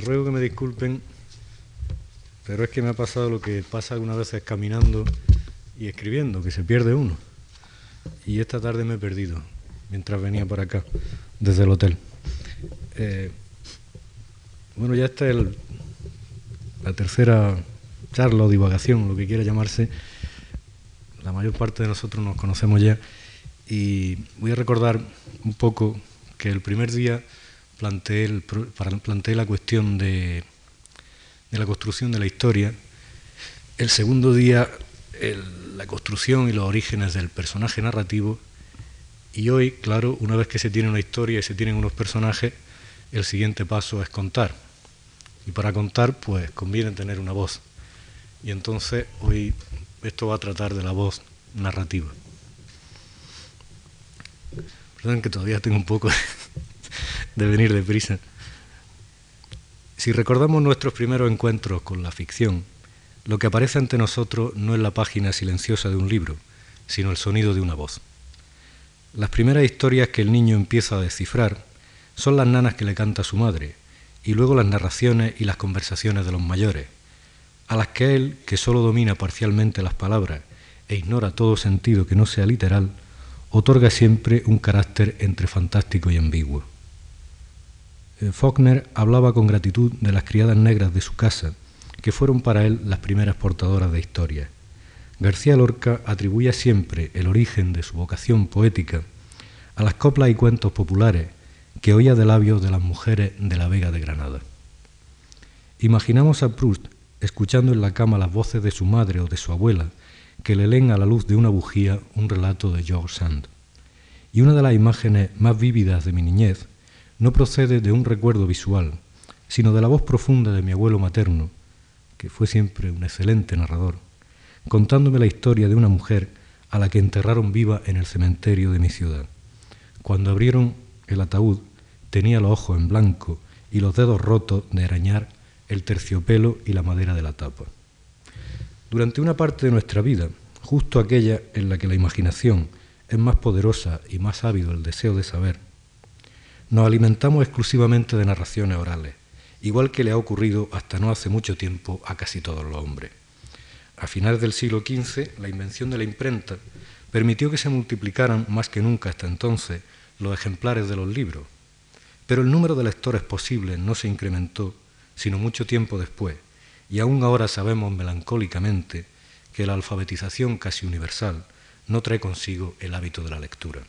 ruego que me disculpen, pero es que me ha pasado lo que pasa algunas veces caminando y escribiendo, que se pierde uno. Y esta tarde me he perdido mientras venía por acá, desde el hotel. Eh, bueno, ya esta es la tercera charla o divagación, lo que quiera llamarse. La mayor parte de nosotros nos conocemos ya y voy a recordar un poco que el primer día planteé, el, planteé la cuestión de, de, la construcción de la historia. El segundo día, la construcción y los orígenes del personaje narrativo. Y hoy, claro, una vez que se tiene una historia y se tienen unos personajes, el siguiente paso es contar. Y para contar, pues conviene tener una voz. Y entonces hoy esto va a tratar de la voz narrativa. Perdón que todavía tengo un poco de venir deprisa. Si recordamos nuestros primeros encuentros con la ficción, lo que aparece ante nosotros no es la página silenciosa de un libro, sino el sonido de una voz. Las primeras historias que el niño empieza a descifrar son las nanas que le canta su madre, y luego las narraciones y las conversaciones de los mayores, a las que él, que sólo domina parcialmente las palabras e ignora todo sentido que no sea literal, otorga siempre un carácter entre fantástico y ambiguo. Eh, Faulkner hablaba con gratitud de las criadas negras de su casa, que fueron para él las primeras portadoras de historia. García Lorca atribuye siempre el origen de su vocación poética a las coplas y cuentos populares que oía de labios de las mujeres de la Vega de Granada. Imaginamos a Proust escuchando en la cama las voces de su madre o de su abuela, que le leen a la luz de una bujía un relato de George Sand. Y una de las imágenes más vívidas de mi niñez no procede de un recuerdo visual, sino de la voz profunda de mi abuelo materno, que fue siempre un excelente narrador, contándome la historia de una mujer a la que enterraron viva en el cementerio de mi ciudad. Cuando abrieron el ataúd, tenía los ojos en blanco y los dedos rotos de arañar el terciopelo y la madera de la tapa. Durante una parte de nuestra vida, justo aquella en la que la imaginación es más poderosa y más ávido el deseo de saber, nos alimentamos exclusivamente de narraciones orales, igual que le ha ocurrido hasta no hace mucho tiempo a casi todos los hombres. A finales del siglo XV, la invención de la imprenta permitió que se multiplicaran más que nunca hasta entonces los ejemplares de los libros, pero el número de lectores posibles no se incrementó sino mucho tiempo después, y aún ahora sabemos melancólicamente que la alfabetización casi universal no trae consigo el hábito de la lectura.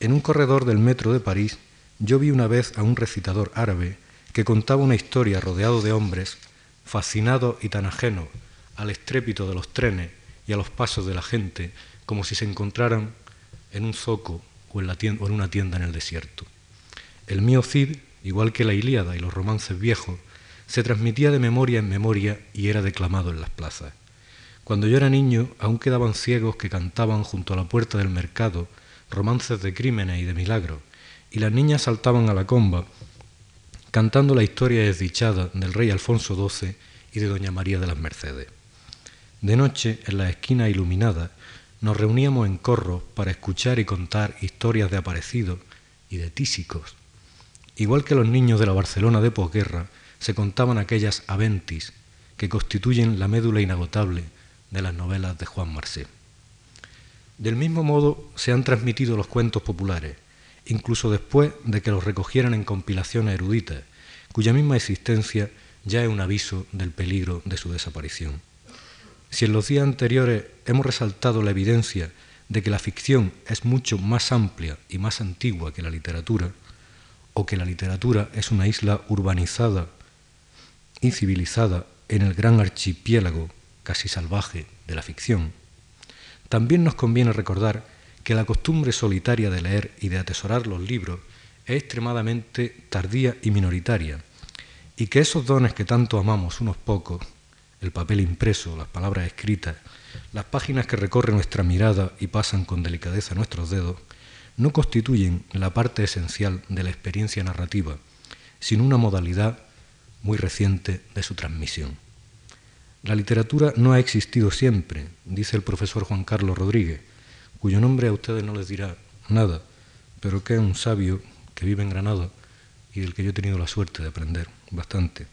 En un corredor del metro de París yo vi una vez a un recitador árabe que contaba una historia rodeado de hombres, fascinado y tan ajeno al estrépito de los trenes y a los pasos de la gente como si se encontraran en un zoco o en, o en una tienda en el desierto. El mío Cid igual que la Ilíada y los romances viejos, se transmitía de memoria en memoria y era declamado en las plazas. Cuando yo era niño, aún quedaban ciegos que cantaban junto a la puerta del mercado romances de crímenes y de milagros, y las niñas saltaban a la comba, cantando la historia desdichada del rey Alfonso XII y de doña María de las Mercedes. De noche, en la esquina iluminada, nos reuníamos en corro para escuchar y contar historias de aparecidos y de tísicos, Igual que los niños de la Barcelona de posguerra, se contaban aquellas aventis que constituyen la médula inagotable de las novelas de Juan Marcé. Del mismo modo se han transmitido los cuentos populares, incluso después de que los recogieran en compilaciones eruditas, cuya misma existencia ya es un aviso del peligro de su desaparición. Si en los días anteriores hemos resaltado la evidencia de que la ficción es mucho más amplia y más antigua que la literatura, o que la literatura es una isla urbanizada y civilizada en el gran archipiélago casi salvaje de la ficción, también nos conviene recordar que la costumbre solitaria de leer y de atesorar los libros es extremadamente tardía y minoritaria, y que esos dones que tanto amamos unos pocos, el papel impreso, las palabras escritas, las páginas que recorre nuestra mirada y pasan con delicadeza nuestros dedos, no constituyen la parte esencial de la experiencia narrativa, sino una modalidad muy reciente de su transmisión. La literatura no ha existido siempre, dice el profesor Juan Carlos Rodríguez, cuyo nombre a ustedes no les dirá nada, pero que es un sabio que vive en Granada y del que yo he tenido la suerte de aprender bastante.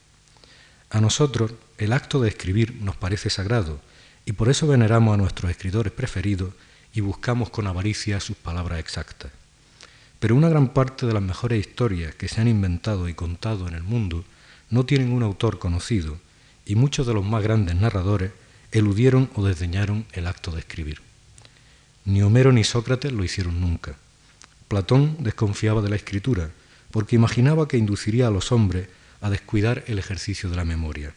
A nosotros el acto de escribir nos parece sagrado y por eso veneramos a nuestros escritores preferidos y buscamos con avaricia sus palabras exactas. Pero una gran parte de las mejores historias que se han inventado y contado en el mundo no tienen un autor conocido y muchos de los más grandes narradores eludieron o desdeñaron el acto de escribir. Ni Homero ni Sócrates lo hicieron nunca. Platón desconfiaba de la escritura porque imaginaba que induciría a los hombres a descuidar el ejercicio de la memoria.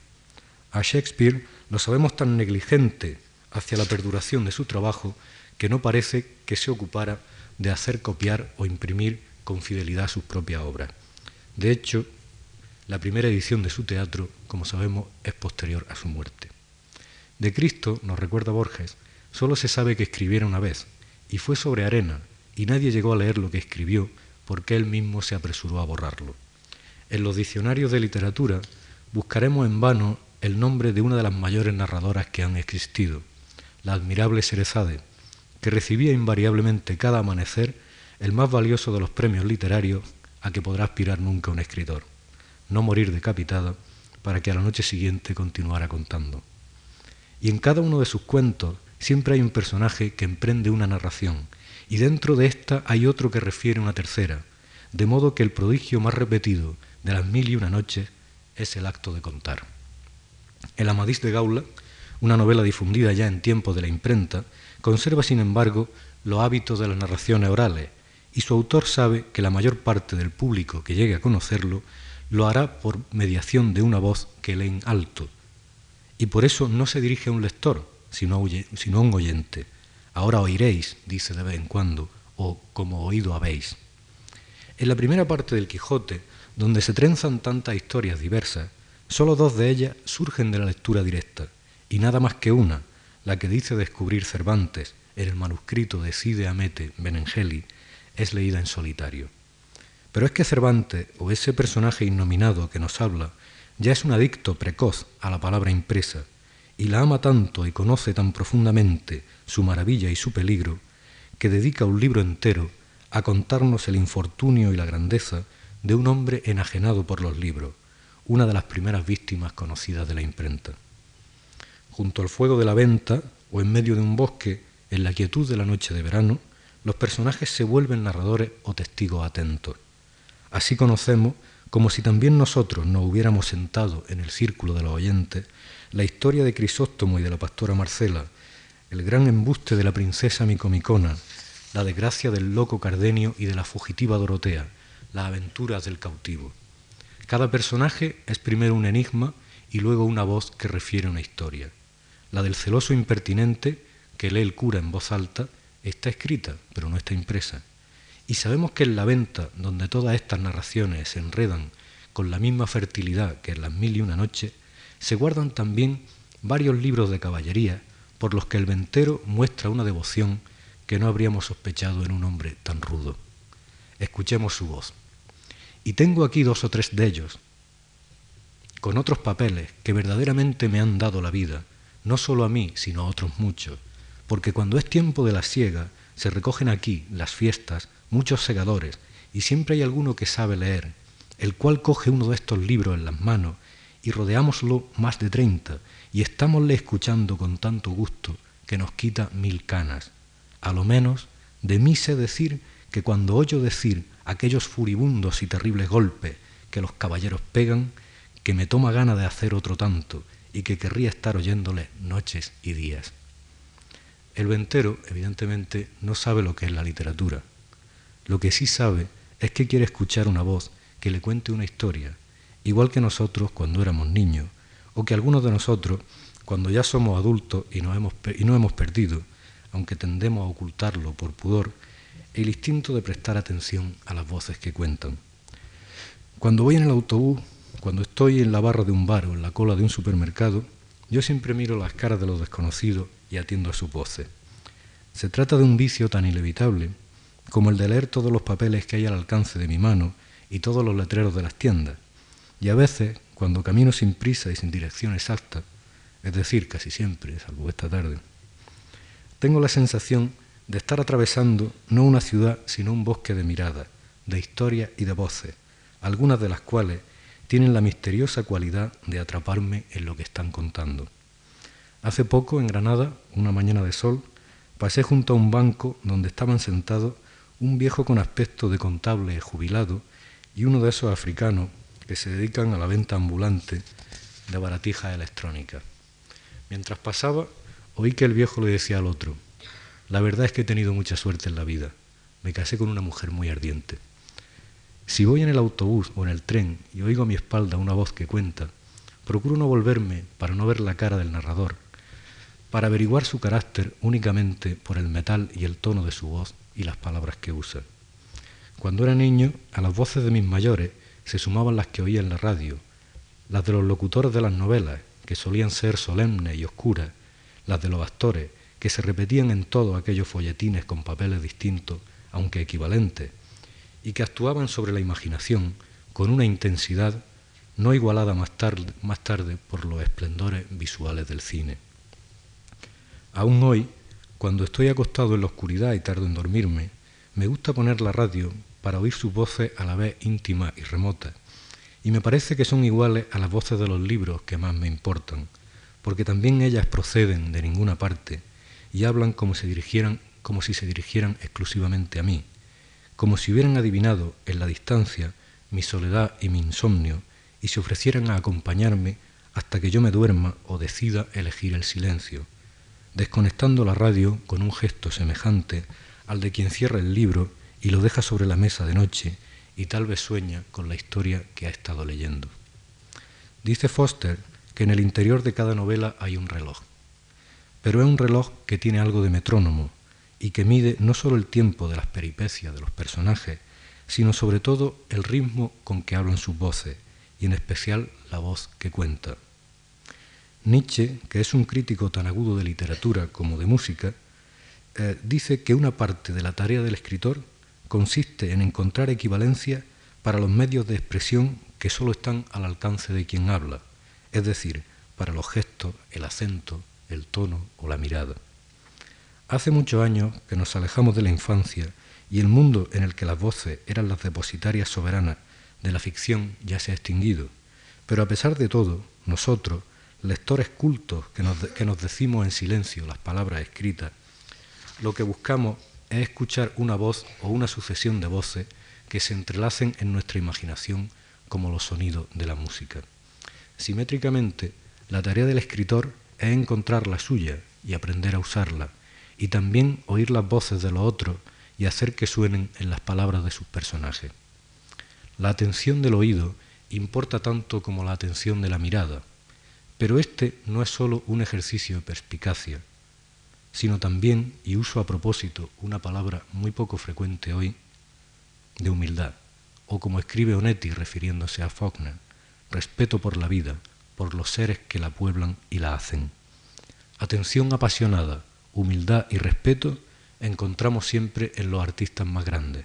A Shakespeare lo sabemos tan negligente hacia la perduración de su trabajo que no parece que se ocupara de hacer copiar o imprimir con fidelidad sus propias obras. De hecho, la primera edición de su teatro, como sabemos, es posterior a su muerte. De Cristo, nos recuerda Borges, solo se sabe que escribiera una vez, y fue sobre arena, y nadie llegó a leer lo que escribió porque él mismo se apresuró a borrarlo. En los diccionarios de literatura buscaremos en vano el nombre de una de las mayores narradoras que han existido, la admirable Serezade, que recibía invariablemente cada amanecer el más valioso de los premios literarios a que podrá aspirar nunca un escritor, no morir decapitada para que a la noche siguiente continuara contando. Y en cada uno de sus cuentos siempre hay un personaje que emprende una narración, y dentro de esta hay otro que refiere una tercera, de modo que el prodigio más repetido de las mil y una noches es el acto de contar. El Amadís de Gaula, una novela difundida ya en tiempos de la imprenta, conserva sin embargo los hábitos de las narraciones orales, y su autor sabe que la mayor parte del público que llegue a conocerlo lo hará por mediación de una voz que lee en alto, y por eso no se dirige a un lector, sino a un oyente. Ahora oiréis, dice de vez en cuando, o como oído habéis. En la primera parte del Quijote, donde se trenzan tantas historias diversas, solo dos de ellas surgen de la lectura directa, y nada más que una, la que dice descubrir Cervantes en el manuscrito de Cide Amete Benengeli, es leída en solitario. Pero es que Cervantes, o ese personaje innominado que nos habla, ya es un adicto precoz a la palabra impresa, y la ama tanto y conoce tan profundamente su maravilla y su peligro, que dedica un libro entero a contarnos el infortunio y la grandeza de un hombre enajenado por los libros, una de las primeras víctimas conocidas de la imprenta. Junto al fuego de la venta o en medio de un bosque, en la quietud de la noche de verano, los personajes se vuelven narradores o testigos atentos. Así conocemos, como si también nosotros nos hubiéramos sentado en el círculo de los oyentes, la historia de Crisóstomo y de la pastora Marcela, el gran embuste de la princesa Micomicona, la desgracia del loco Cardenio y de la fugitiva Dorotea, las aventuras del cautivo. Cada personaje es primero un enigma y luego una voz que refiere una historia. La del celoso impertinente, que lee el cura en voz alta, está escrita, pero no está impresa. Y sabemos que en la venta, donde todas estas narraciones se enredan con la misma fertilidad que en las mil y una noches, se guardan también varios libros de caballería por los que el ventero muestra una devoción que no habríamos sospechado en un hombre tan rudo. Escuchemos su voz. Y tengo aquí dos o tres de ellos, con otros papeles que verdaderamente me han dado la vida, no solo a mí, sino a otros muchos, porque cuando es tiempo de la siega, se recogen aquí, las fiestas, muchos segadores, y siempre hay alguno que sabe leer, el cual coge uno de estos libros en las manos, y rodeámoslo más de treinta, y estámosle escuchando con tanto gusto que nos quita mil canas, a lo menos, de mí sé decir que cuando oyo decir aquellos furibundos y terribles golpes que los caballeros pegan, que me toma gana de hacer otro tanto y que querría estar oyéndole noches y días. El ventero, evidentemente, no sabe lo que es la literatura. Lo que sí sabe es que quiere escuchar una voz que le cuente una historia, igual que nosotros cuando éramos niños, o que algunos de nosotros, cuando ya somos adultos y no hemos, y no hemos perdido, aunque tendemos a ocultarlo por pudor, el instinto de prestar atención a las voces que cuentan. Cuando voy en el autobús, cuando estoy en la barra de un bar o en la cola de un supermercado, yo siempre miro las caras de los desconocidos y atiendo a sus voces. Se trata de un vicio tan inevitable como el de leer todos los papeles que hay al alcance de mi mano y todos los letreros de las tiendas. Y a veces, cuando camino sin prisa y sin dirección exacta, es decir, casi siempre, salvo esta tarde, tengo la sensación de estar atravesando no una ciudad, sino un bosque de miradas, de historias y de voces, algunas de las cuales tienen la misteriosa cualidad de atraparme en lo que están contando. Hace poco, en Granada, una mañana de sol, pasé junto a un banco donde estaban sentados un viejo con aspecto de contable jubilado y uno de esos africanos que se dedican a la venta ambulante de baratijas electrónicas. Mientras pasaba, oí que el viejo le decía al otro, la verdad es que he tenido mucha suerte en la vida, me casé con una mujer muy ardiente. Si voy en el autobús o en el tren y oigo a mi espalda una voz que cuenta, procuro no volverme para no ver la cara del narrador, para averiguar su carácter únicamente por el metal y el tono de su voz y las palabras que usa. Cuando era niño, a las voces de mis mayores se sumaban las que oía en la radio, las de los locutores de las novelas, que solían ser solemnes y oscuras, las de los actores, que se repetían en todos aquellos folletines con papeles distintos, aunque equivalentes, y que actuaban sobre la imaginación con una intensidad no igualada más tarde, más tarde por los esplendores visuales del cine. Aún hoy, cuando estoy acostado en la oscuridad y tardo en dormirme, me gusta poner la radio para oír sus voces a la vez íntimas y remotas, y me parece que son iguales a las voces de los libros que más me importan, porque también ellas proceden de ninguna parte y hablan como, dirigieran, como si se dirigieran exclusivamente a mí, como si hubieran adivinado en la distancia mi soledad y mi insomnio y se ofrecieran a acompañarme hasta que yo me duerma o decida elegir el silencio desconectando la radio con un gesto semejante al de quien cierra el libro y lo deja sobre la mesa de noche y tal vez sueña con la historia que ha estado leyendo. Dice Foster que en el interior de cada novela hay un reloj, pero es un reloj que tiene algo de metrónomo y que mide no solo el tiempo de las peripecias de los personajes, sino sobre todo el ritmo con que hablan sus voces y en especial la voz que cuenta. Nietzsche, que es un crítico tan agudo de literatura como de música, eh, dice que una parte de la tarea del escritor consiste en encontrar equivalencia para los medios de expresión que solo están al alcance de quien habla, es decir, para los gestos, el acento, el tono o la mirada. Hace muchos años que nos alejamos de la infancia y el mundo en el que las voces eran las depositarias soberanas de la ficción ya se ha extinguido, pero a pesar de todo, nosotros, lectores cultos que nos, decimos en silencio las palabras escritas, lo que buscamos es escuchar una voz o una sucesión de voces que se entrelacen en nuestra imaginación como los sonidos de la música. Simétricamente, la tarea del escritor es encontrar la suya y aprender a usarla, y también oír las voces de los otros y hacer que suenen en las palabras de sus personajes. La atención del oído importa tanto como la atención de la mirada, pero este no es sólo un ejercicio de perspicacia, sino también, y uso a propósito una palabra muy poco frecuente hoy, de humildad, o como escribe Onetti refiriéndose a Faulkner, respeto por la vida, por los seres que la pueblan y la hacen. Atención apasionada, humildad y respeto encontramos siempre en los artistas más grandes,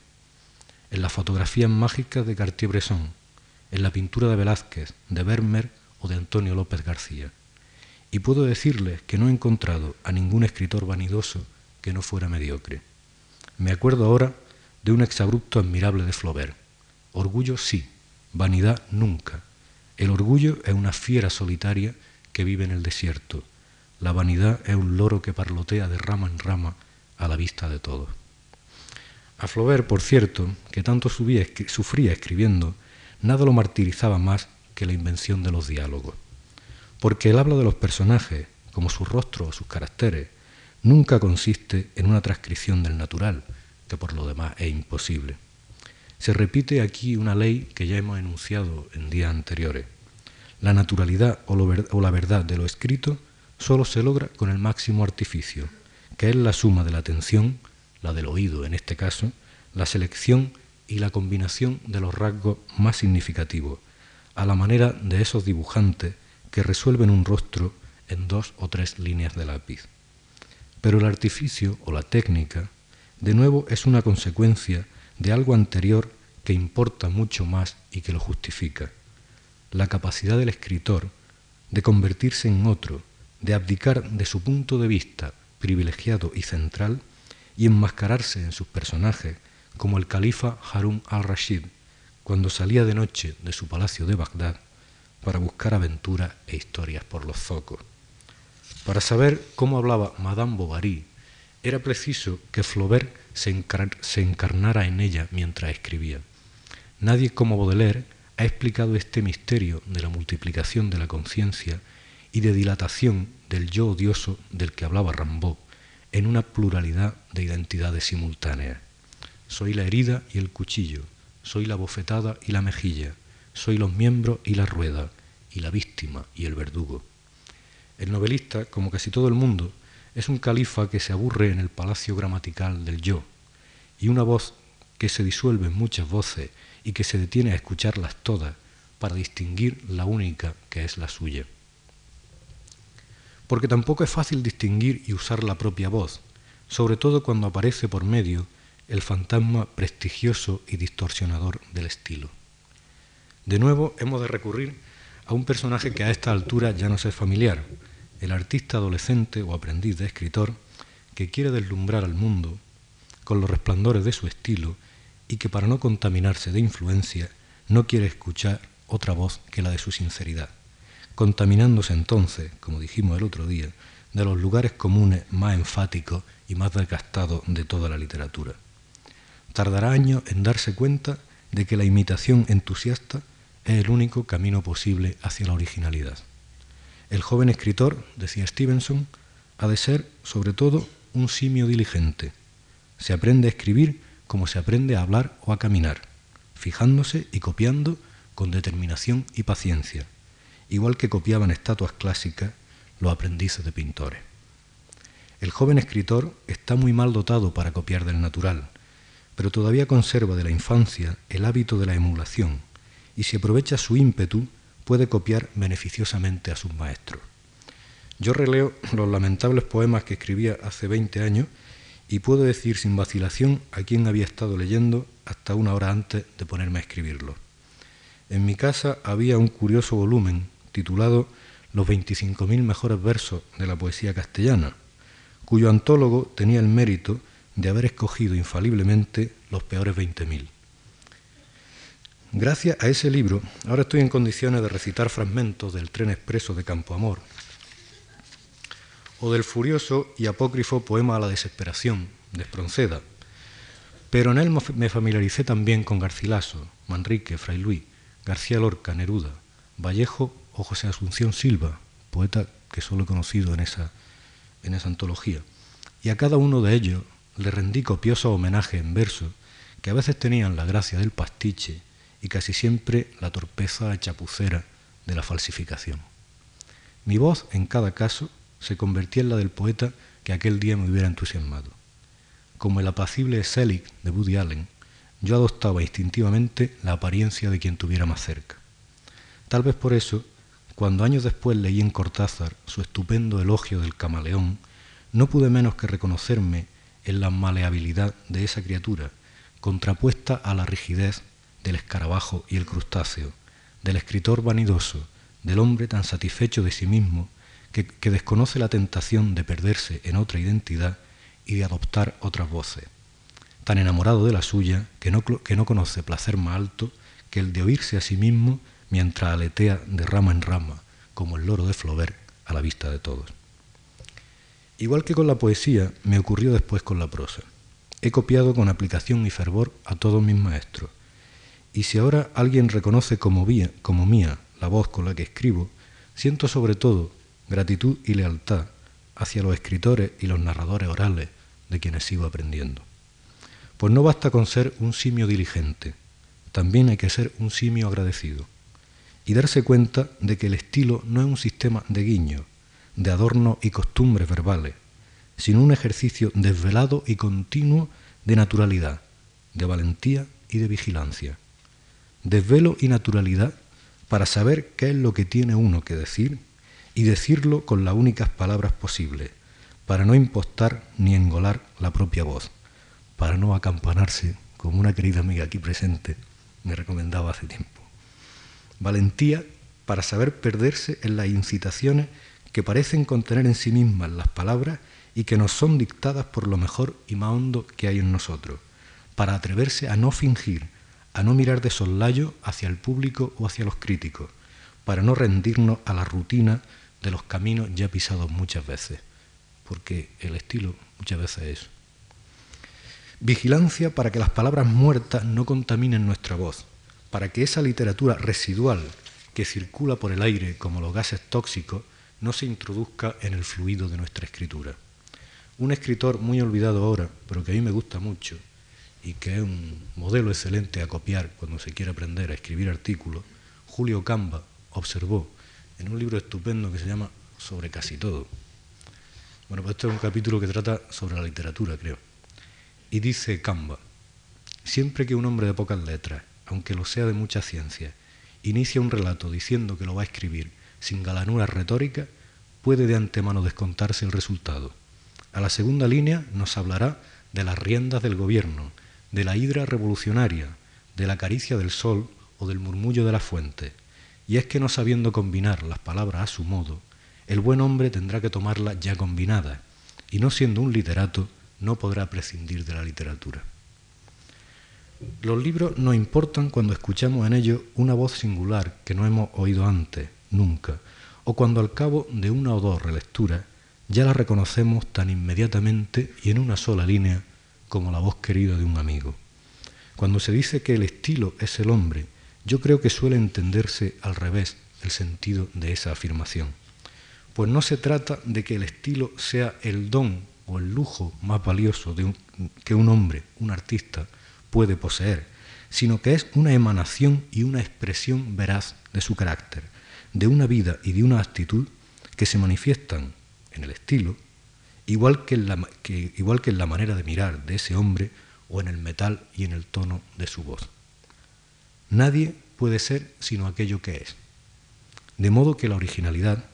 en las fotografías mágicas de Cartier-Bresson, en la pintura de Velázquez, de Vermeer o de Antonio López García. Y puedo decirles que no he encontrado a ningún escritor vanidoso que no fuera mediocre. Me acuerdo ahora de un exabrupto admirable de Flaubert. Orgullo sí, vanidad nunca. El orgullo es una fiera solitaria que vive en el desierto. La vanidad es un loro que parlotea de rama en rama a la vista de todos. A Flaubert, por cierto, que tanto sufría escribiendo, nada lo martirizaba más la invención de los diálogos. Porque el habla de los personajes, como su rostro o sus caracteres, nunca consiste en una transcripción del natural, que por lo demás es imposible. Se repite aquí una ley que ya hemos enunciado en días anteriores. La naturalidad o, o la verdad de lo escrito solo se logra con el máximo artificio, que es la suma de la atención, la del oído en este caso, la selección y la combinación de los rasgos más significativos, a la manera de esos dibujantes que resuelven un rostro en dos o tres líneas de lápiz. Pero el artificio o la técnica, de nuevo, es una consecuencia de algo anterior que importa mucho más y que lo justifica. La capacidad del escritor de convertirse en otro, de abdicar de su punto de vista privilegiado y central y enmascararse en sus personajes, como el califa Harun al-Rashid, cuando salía de noche de su palacio de Bagdad para buscar aventuras e historias por los zocos. Para saber cómo hablaba Madame Bovary, era preciso que Flaubert se, encarnara en ella mientras escribía. Nadie como Baudelaire ha explicado este misterio de la multiplicación de la conciencia y de dilatación del yo odioso del que hablaba Rimbaud en una pluralidad de identidades simultáneas. Soy la herida y el cuchillo, soy la bofetada y la mejilla, soy los miembros y la rueda, y la víctima y el verdugo. El novelista, como casi todo el mundo, es un califa que se aburre en el palacio gramatical del yo, y una voz que se disuelve en muchas voces y que se detiene a escucharlas todas para distinguir la única que es la suya. Porque tampoco es fácil distinguir y usar la propia voz, sobre todo cuando aparece por medio el fantasma prestigioso y distorsionador del estilo. De nuevo hemos de recurrir a un personaje que a esta altura ya nos es familiar, el artista adolescente o aprendiz de escritor que quiere deslumbrar al mundo con los resplandores de su estilo y que para no contaminarse de influencia no quiere escuchar otra voz que la de su sinceridad, contaminándose entonces, como dijimos el otro día, de los lugares comunes más enfáticos y más desgastados de toda la literatura. Tardará años en darse cuenta de que la imitación entusiasta es el único camino posible hacia la originalidad. El joven escritor, decía Stevenson, ha de ser, sobre todo, un simio diligente. Se aprende a escribir como se aprende a hablar o a caminar, fijándose y copiando con determinación y paciencia, igual que copiaban estatuas clásicas los aprendices de pintores. El joven escritor está muy mal dotado para copiar del natural, pero todavía conserva de la infancia el hábito de la emulación y si aprovecha su ímpetu puede copiar beneficiosamente a sus maestros. Yo releo los lamentables poemas que escribía hace 20 años y puedo decir sin vacilación a quién había estado leyendo hasta una hora antes de ponerme a escribirlos. En mi casa había un curioso volumen titulado Los 25.000 mejores versos de la poesía castellana, cuyo antólogo tenía el mérito de haber escogido infaliblemente los peores 20.000. Gracias a ese libro, ahora estoy en condiciones de recitar fragmentos del tren expreso de Campo Amor, o del furioso y apócrifo poema a la desesperación de Espronceda, pero en él me familiaricé también con Garcilaso, Manrique, Fray Luis, García Lorca, Neruda, Vallejo o José Asunción Silva, poeta que solo he conocido en esa, en esa antología. Y a cada uno de ellos le rendí copioso homenaje en verso, que a veces tenían la gracia del pastiche y casi siempre la torpeza chapucera de la falsificación. Mi voz, en cada caso, se convertía en la del poeta que aquel día me hubiera entusiasmado. Como el apacible Selig de Woody Allen, yo adoptaba instintivamente la apariencia de quien tuviera más cerca. Tal vez por eso, cuando años después leí en Cortázar su estupendo elogio del camaleón, no pude menos que reconocerme en la maleabilidad de esa criatura, contrapuesta a la rigidez del escarabajo y el crustáceo, del escritor vanidoso, del hombre tan satisfecho de sí mismo que, desconoce la tentación de perderse en otra identidad y de adoptar otras voces, tan enamorado de la suya que no, que no conoce placer más alto que el de oírse a sí mismo mientras aletea de rama en rama, como el loro de Flaubert a la vista de todos. Igual que con la poesía, me ocurrió después con la prosa. He copiado con aplicación y fervor a todos mis maestros. Y si ahora alguien reconoce como, mía, la voz con la que escribo, siento sobre todo gratitud y lealtad hacia los escritores y los narradores orales de quienes sigo aprendiendo. Pues no basta con ser un simio diligente, también hay que ser un simio agradecido y darse cuenta de que el estilo no es un sistema de guiño, de adorno y costumbres verbales, sino un ejercicio desvelado y continuo de naturalidad, de valentía y de vigilancia. Desvelo y naturalidad para saber qué es lo que tiene uno que decir y decirlo con las únicas palabras posibles, para no impostar ni engolar la propia voz, para no acampanarse, como una querida amiga aquí presente me recomendaba hace tiempo. Valentía para saber perderse en las incitaciones que parecen contener en sí mismas las palabras y que nos son dictadas por lo mejor y más hondo que hay en nosotros, para atreverse a no fingir, a no mirar de soslayo hacia el público o hacia los críticos, para no rendirnos a la rutina de los caminos ya pisados muchas veces, porque el estilo muchas veces es Vigilancia para que las palabras muertas no contaminen nuestra voz, para que esa literatura residual que circula por el aire como los gases tóxicos no se introduzca en el fluido de nuestra escritura. Un escritor muy olvidado ahora, pero que a mí me gusta mucho y que es un modelo excelente a copiar cuando se quiere aprender a escribir artículos, Julio Camba observó en un libro estupendo que se llama Sobre casi todo. Bueno, pues este es un capítulo que trata sobre la literatura, creo. Y dice Camba, siempre que un hombre de pocas letras, aunque lo sea de mucha ciencia, inicia un relato diciendo que lo va a escribir sin galanura retórica, puede de antemano descontarse el resultado. A la segunda línea nos hablará de las riendas del gobierno, de la hidra revolucionaria, de la caricia del sol o del murmullo de la fuente. Y es que no sabiendo combinar las palabras a su modo, el buen hombre tendrá que tomarlas ya combinadas, y no siendo un literato, no podrá prescindir de la literatura. Los libros nos importan cuando escuchamos en ellos una voz singular que no hemos oído antes, nunca, o cuando al cabo de una o dos relecturas ya la reconocemos tan inmediatamente y en una sola línea como la voz querida de un amigo. Cuando se dice que el estilo es el hombre, yo creo que suele entenderse al revés el sentido de esa afirmación. Pues no se trata de que el estilo sea el don o el lujo más valioso que un hombre, un artista, puede poseer, sino que es una emanación y una expresión veraz de su carácter, de una vida y de una actitud que se manifiestan en el estilo, igual que en la, igual que en la manera de mirar de ese hombre o en el metal y en el tono de su voz. Nadie puede ser sino aquello que es. De modo que la originalidad,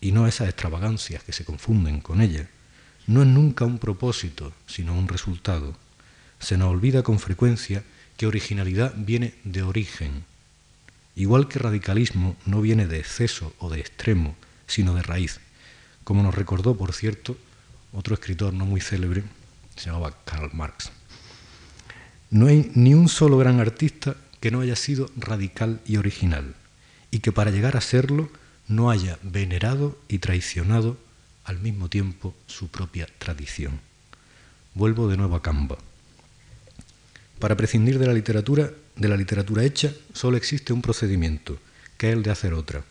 y no esas extravagancias que se confunden con ella, no es nunca un propósito, sino un resultado. Se nos olvida con frecuencia que originalidad viene de origen, igual que radicalismo no viene de exceso o de extremo, sino de raíz, como nos recordó, por cierto, otro escritor no muy célebre, se llamaba Karl Marx. No hay ni un solo gran artista que no haya sido radical y original, y que para llegar a serlo no haya venerado y traicionado al mismo tiempo su propia tradición. Vuelvo de nuevo a Camba. Para prescindir de la literatura, de la literatura hecha, solo existe un procedimiento, que es el de hacer otra.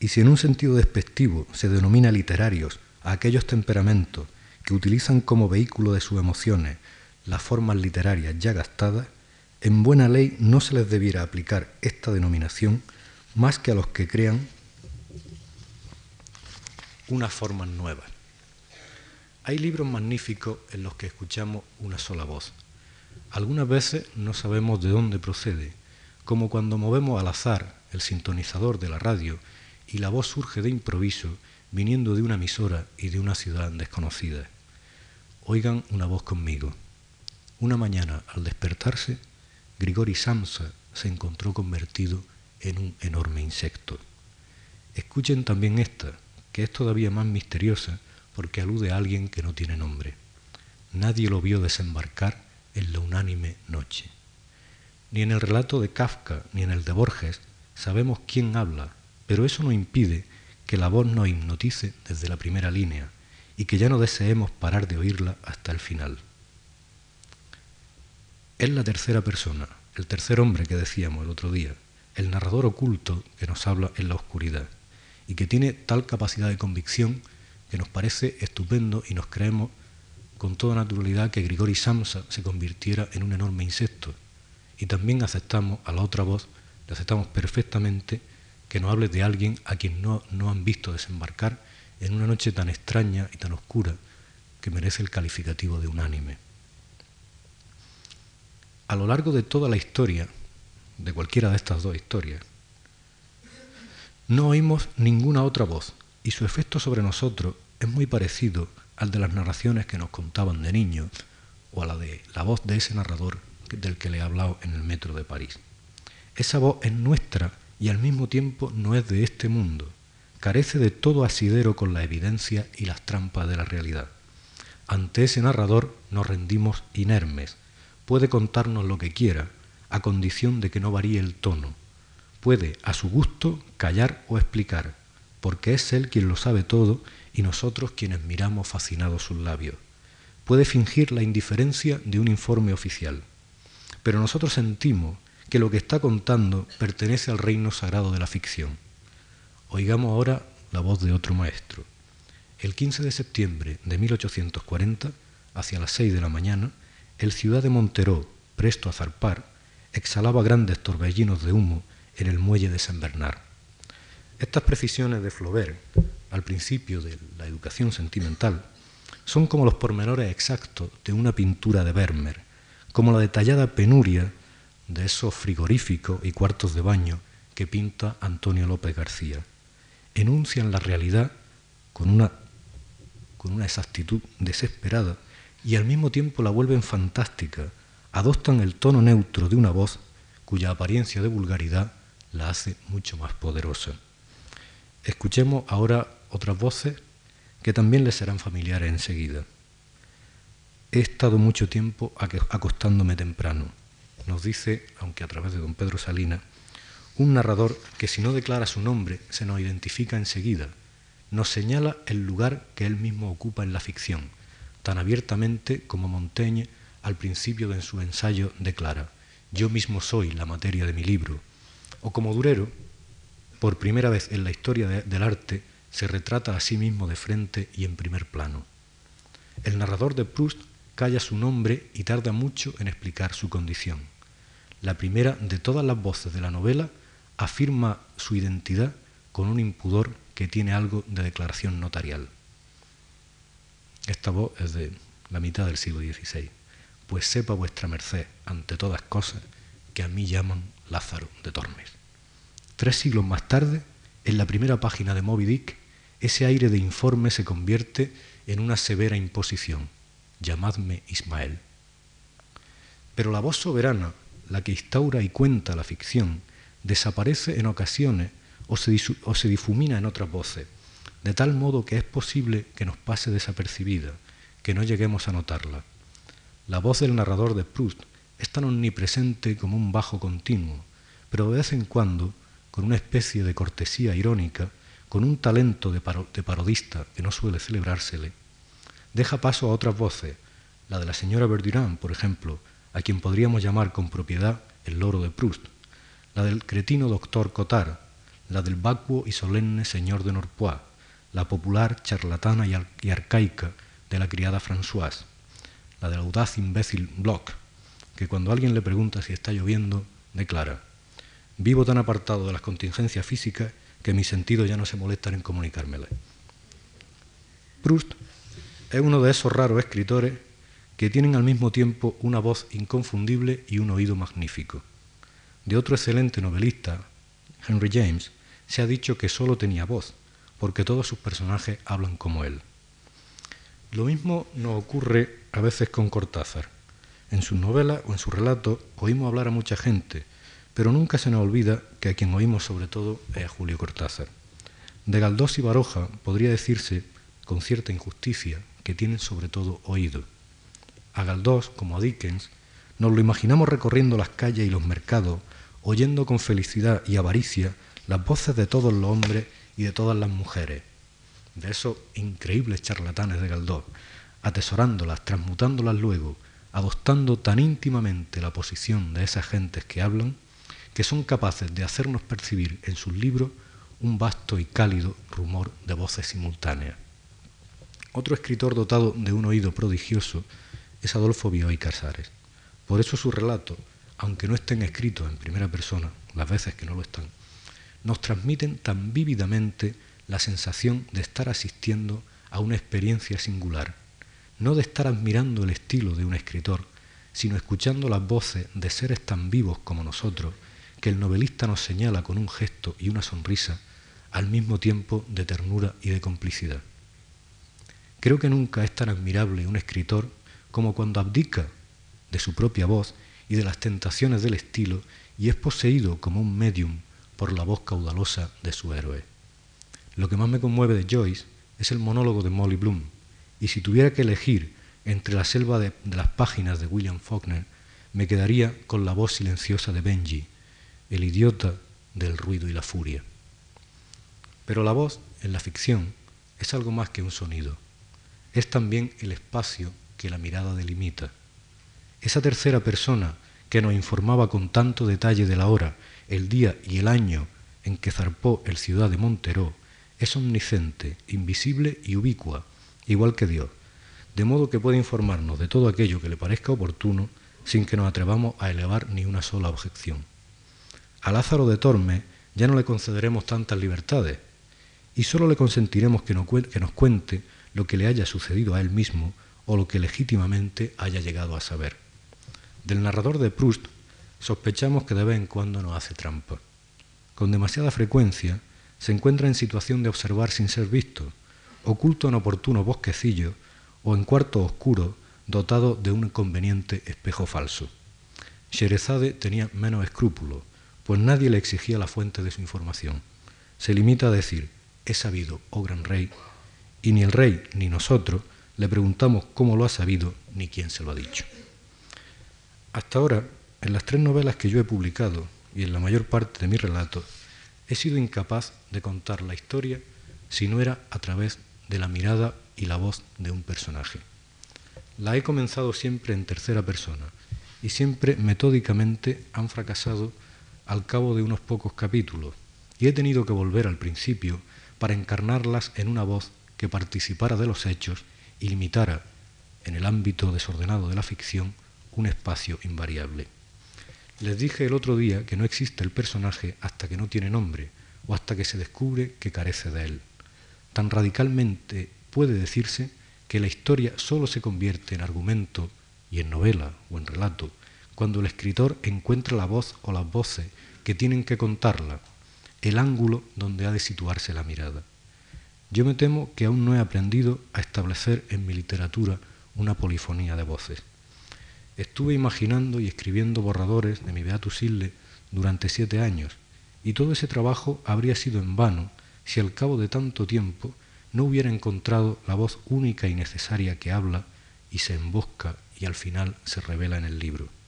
Y si en un sentido despectivo se denomina literarios a aquellos temperamentos que utilizan como vehículo de sus emociones las formas literarias ya gastadas, en buena ley no se les debiera aplicar esta denominación más que a los que crean unas formas nuevas. Hay libros magníficos en los que escuchamos una sola voz. Algunas veces no sabemos de dónde procede, como cuando movemos al azar el sintonizador de la radio y la voz surge de improviso viniendo de una emisora y de una ciudad desconocida. Oigan una voz conmigo. Una mañana, al despertarse, Grigori Samsa se encontró convertido en un enorme insecto. Escuchen también esta, que es todavía más misteriosa porque alude a alguien que no tiene nombre. Nadie lo vio desembarcar en la unánime noche. Ni en el relato de Kafka ni en el de Borges sabemos quién habla, pero eso no impide que la voz nos hipnotice desde la primera línea y que ya no deseemos parar de oírla hasta el final. Es la tercera persona, el tercer hombre que decíamos el otro día, el narrador oculto que nos habla en la oscuridad y que tiene tal capacidad de convicción que nos parece estupendo y nos creemos con toda naturalidad que Grigori Samsa se convirtiera en un enorme insecto. Y también aceptamos a la otra voz, le aceptamos perfectamente que nos hable de alguien a quien no, no han visto desembarcar en una noche tan extraña y tan oscura que merece el calificativo de unánime. A lo largo de toda la historia, de cualquiera de estas dos historias, no oímos ninguna otra voz y su efecto sobre nosotros es muy parecido al de las narraciones que nos contaban de niños o a la de la voz de ese narrador del que le he hablado en el metro de París. Esa voz es nuestra y al mismo tiempo no es de este mundo. Carece de todo asidero con la evidencia y las trampas de la realidad. Ante ese narrador nos rendimos inermes. Puede contarnos lo que quiera, a condición de que no varíe el tono. Puede, a su gusto, callar o explicar, porque es él quien lo sabe todo y nosotros quienes miramos fascinados sus labios. Puede fingir la indiferencia de un informe oficial, pero nosotros sentimos que lo que está contando pertenece al reino sagrado de la ficción. Oigamos ahora la voz de otro maestro. El 15 de septiembre de 1840, hacia las 6 de la mañana, el ciudad de Monteró, presto a zarpar, exhalaba grandes torbellinos de humo en el muelle de San Bernard. Estas precisiones de Flaubert, al principio de la educación sentimental, son como los pormenores exactos de una pintura de Vermeer, como la detallada penuria de esos frigoríficos y cuartos de baño que pinta Antonio López García. Enuncian la realidad con una, con una exactitud desesperada y al mismo tiempo la vuelven fantástica, adoptan el tono neutro de una voz cuya apariencia de vulgaridad la hace mucho más poderosa. Escuchemos ahora otras voces que también les serán familiares enseguida. He estado mucho tiempo acostándome temprano, nos dice, aunque a través de don Pedro Salina, un narrador que si no declara su nombre se nos identifica enseguida, nos señala el lugar que él mismo ocupa en la ficción, tan abiertamente como Montaigne al principio de su ensayo declara, yo mismo soy la materia de mi libro, o como Durero, por primera vez en la historia del arte, se retrata a sí mismo de frente y en primer plano. El narrador de Proust calla su nombre y tarda mucho en explicar su condición. La primera de todas las voces de la novela afirma su identidad con un impudor que tiene algo de declaración notarial. Esta voz es de la mitad del siglo XVI. Pues sepa vuestra merced, ante todas cosas, que a mí llaman Lázaro de Tormes. Tres siglos más tarde, en la primera página de Moby Dick, ese aire de informe se convierte en una severa imposición. Llamadme Ismael. Pero la voz soberana, la que instaura y cuenta la ficción, desaparece en ocasiones o se, difumina en otras voces, de tal modo que es posible que nos pase desapercibida, que no lleguemos a notarla. La voz del narrador de Proust es tan omnipresente como un bajo continuo, pero de vez en cuando, con una especie de cortesía irónica, con un talento de, parodista que no suele celebrársele, deja paso a otras voces, la de la señora Verdurán, por ejemplo, a quien podríamos llamar con propiedad el loro de Proust, la del cretino doctor Cotard, la del vacuo y solemne señor de Norpois, la popular, charlatana y, arcaica de la criada Françoise, la del audaz imbécil Bloch, que cuando alguien le pregunta si está lloviendo, declara, vivo tan apartado de las contingencias físicas que mis sentidos ya no se molestan en comunicármelas. Proust es uno de esos raros escritores que tienen al mismo tiempo una voz inconfundible y un oído magnífico. De otro excelente novelista, Henry James, se ha dicho que solo tenía voz, porque todos sus personajes hablan como él. Lo mismo nos ocurre a veces con Cortázar. En sus novelas o en sus relatos oímos hablar a mucha gente, pero nunca se nos olvida que a quien oímos sobre todo es a Julio Cortázar. De Galdós y Baroja podría decirse, con cierta injusticia, que tienen sobre todo oído. A Galdós, como a Dickens, nos lo imaginamos recorriendo las calles y los mercados, oyendo con felicidad y avaricia las voces de todos los hombres y de todas las mujeres, de esos increíbles charlatanes de Galdós, atesorándolas, transmutándolas luego, adoptando tan íntimamente la posición de esas gentes que hablan, que son capaces de hacernos percibir en sus libros un vasto y cálido rumor de voces simultáneas. Otro escritor dotado de un oído prodigioso es Adolfo Bioy Casares. Por eso sus relatos, aunque no estén escritos en primera persona, las veces que no lo están, nos transmiten tan vívidamente la sensación de estar asistiendo a una experiencia singular, no de estar admirando el estilo de un escritor, sino escuchando las voces de seres tan vivos como nosotros, que el novelista nos señala con un gesto y una sonrisa, al mismo tiempo de ternura y de complicidad. Creo que nunca es tan admirable un escritor como cuando abdica de su propia voz y de las tentaciones del estilo y es poseído como un medium por la voz caudalosa de su héroe. Lo que más me conmueve de Joyce es el monólogo de Molly Bloom, y si tuviera que elegir entre la selva de, las páginas de William Faulkner, me quedaría con la voz silenciosa de Benji, el idiota del ruido y la furia. Pero la voz en la ficción es algo más que un sonido. Es también el espacio que la mirada delimita. Esa tercera persona que nos informaba con tanto detalle de la hora, el día y el año en que zarpó el ciudad de Monteró, es omnisciente, invisible y ubicua, igual que Dios, de modo que puede informarnos de todo aquello que le parezca oportuno sin que nos atrevamos a elevar ni una sola objeción. A Lázaro de Tormes ya no le concederemos tantas libertades y solo le consentiremos que nos cuente lo que le haya sucedido a él mismo o lo que legítimamente haya llegado a saber. Del narrador de Proust sospechamos que de vez en cuando nos hace trampa. Con demasiada frecuencia se encuentra en situación de observar sin ser visto, oculto en oportuno bosquecillo o en cuarto oscuro dotado de un conveniente espejo falso. Sherezade tenía menos escrúpulos, pues nadie le exigía la fuente de su información. Se limita a decir, he sabido, oh gran rey, y ni el rey ni nosotros le preguntamos cómo lo ha sabido ni quién se lo ha dicho. Hasta ahora, en las tres novelas que yo he publicado y en la mayor parte de mis relatos, he sido incapaz de contar la historia si no era a través de la mirada y la voz de un personaje. La he comenzado siempre en tercera persona y siempre metódicamente han fracasado al cabo de unos pocos capítulos y he tenido que volver al principio para encarnarlas en una voz que participara de los hechos y limitara, en el ámbito desordenado de la ficción, un espacio invariable. Les dije el otro día que no existe el personaje hasta que no tiene nombre o hasta que se descubre que carece de él. Tan radicalmente puede decirse que la historia solo se convierte en argumento y en novela o en relato cuando el escritor encuentra la voz o las voces que tienen que contarla, el ángulo donde ha de situarse la mirada. Yo me temo que aún no he aprendido a establecer en mi literatura una polifonía de voces. Estuve imaginando y escribiendo borradores de mi Beatus Ille durante siete años, y todo ese trabajo habría sido en vano si al cabo de tanto tiempo no hubiera encontrado la voz única y necesaria que habla y se embosca y al final se revela en el libro.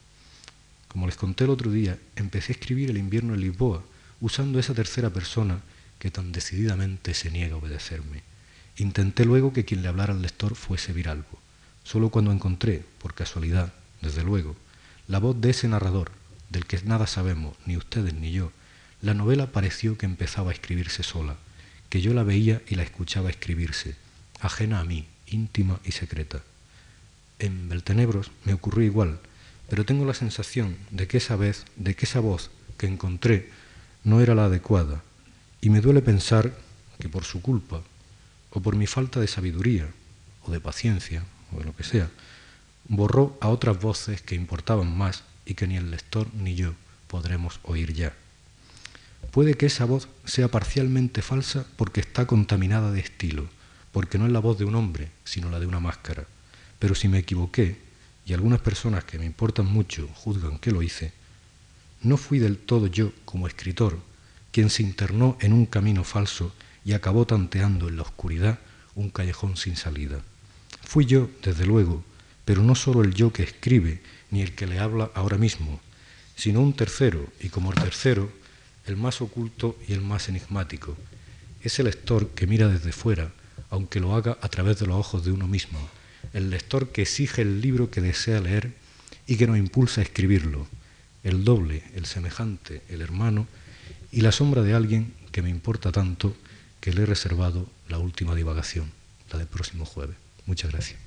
Como les conté el otro día, empecé a escribir El invierno en Lisboa, usando esa tercera persona que tan decididamente se niega a obedecerme. Intenté luego que quien le hablara al lector fuese Viralbo. Solo cuando encontré, por casualidad, desde luego, la voz de ese narrador, del que nada sabemos, ni ustedes ni yo, la novela pareció que empezaba a escribirse sola, que yo la veía y la escuchaba escribirse, ajena a mí, íntima y secreta. En Beltenebros me ocurrió igual, pero tengo la sensación de que esa vez, de que esa voz que encontré no era la adecuada, y me duele pensar que por su culpa, o por mi falta de sabiduría, o de paciencia, o de lo que sea, borró a otras voces que importaban más y que ni el lector ni yo podremos oír ya. Puede que esa voz sea parcialmente falsa porque está contaminada de estilo, porque no es la voz de un hombre, sino la de una máscara. Pero si me equivoqué, y algunas personas que me importan mucho juzgan que lo hice, no fui del todo yo, como escritor, quien se internó en un camino falso y acabó tanteando en la oscuridad un callejón sin salida. Fui yo, desde luego, pero no solo el yo que escribe ni el que le habla ahora mismo, sino un tercero, y como el tercero, el más oculto y el más enigmático. Es el lector que mira desde fuera, aunque lo haga a través de los ojos de uno mismo, el lector que exige el libro que desea leer y que nos impulsa a escribirlo, el doble, el semejante, el hermano y la sombra de alguien que me importa tanto que le he reservado la última divagación, la del próximo jueves. Muchas gracias.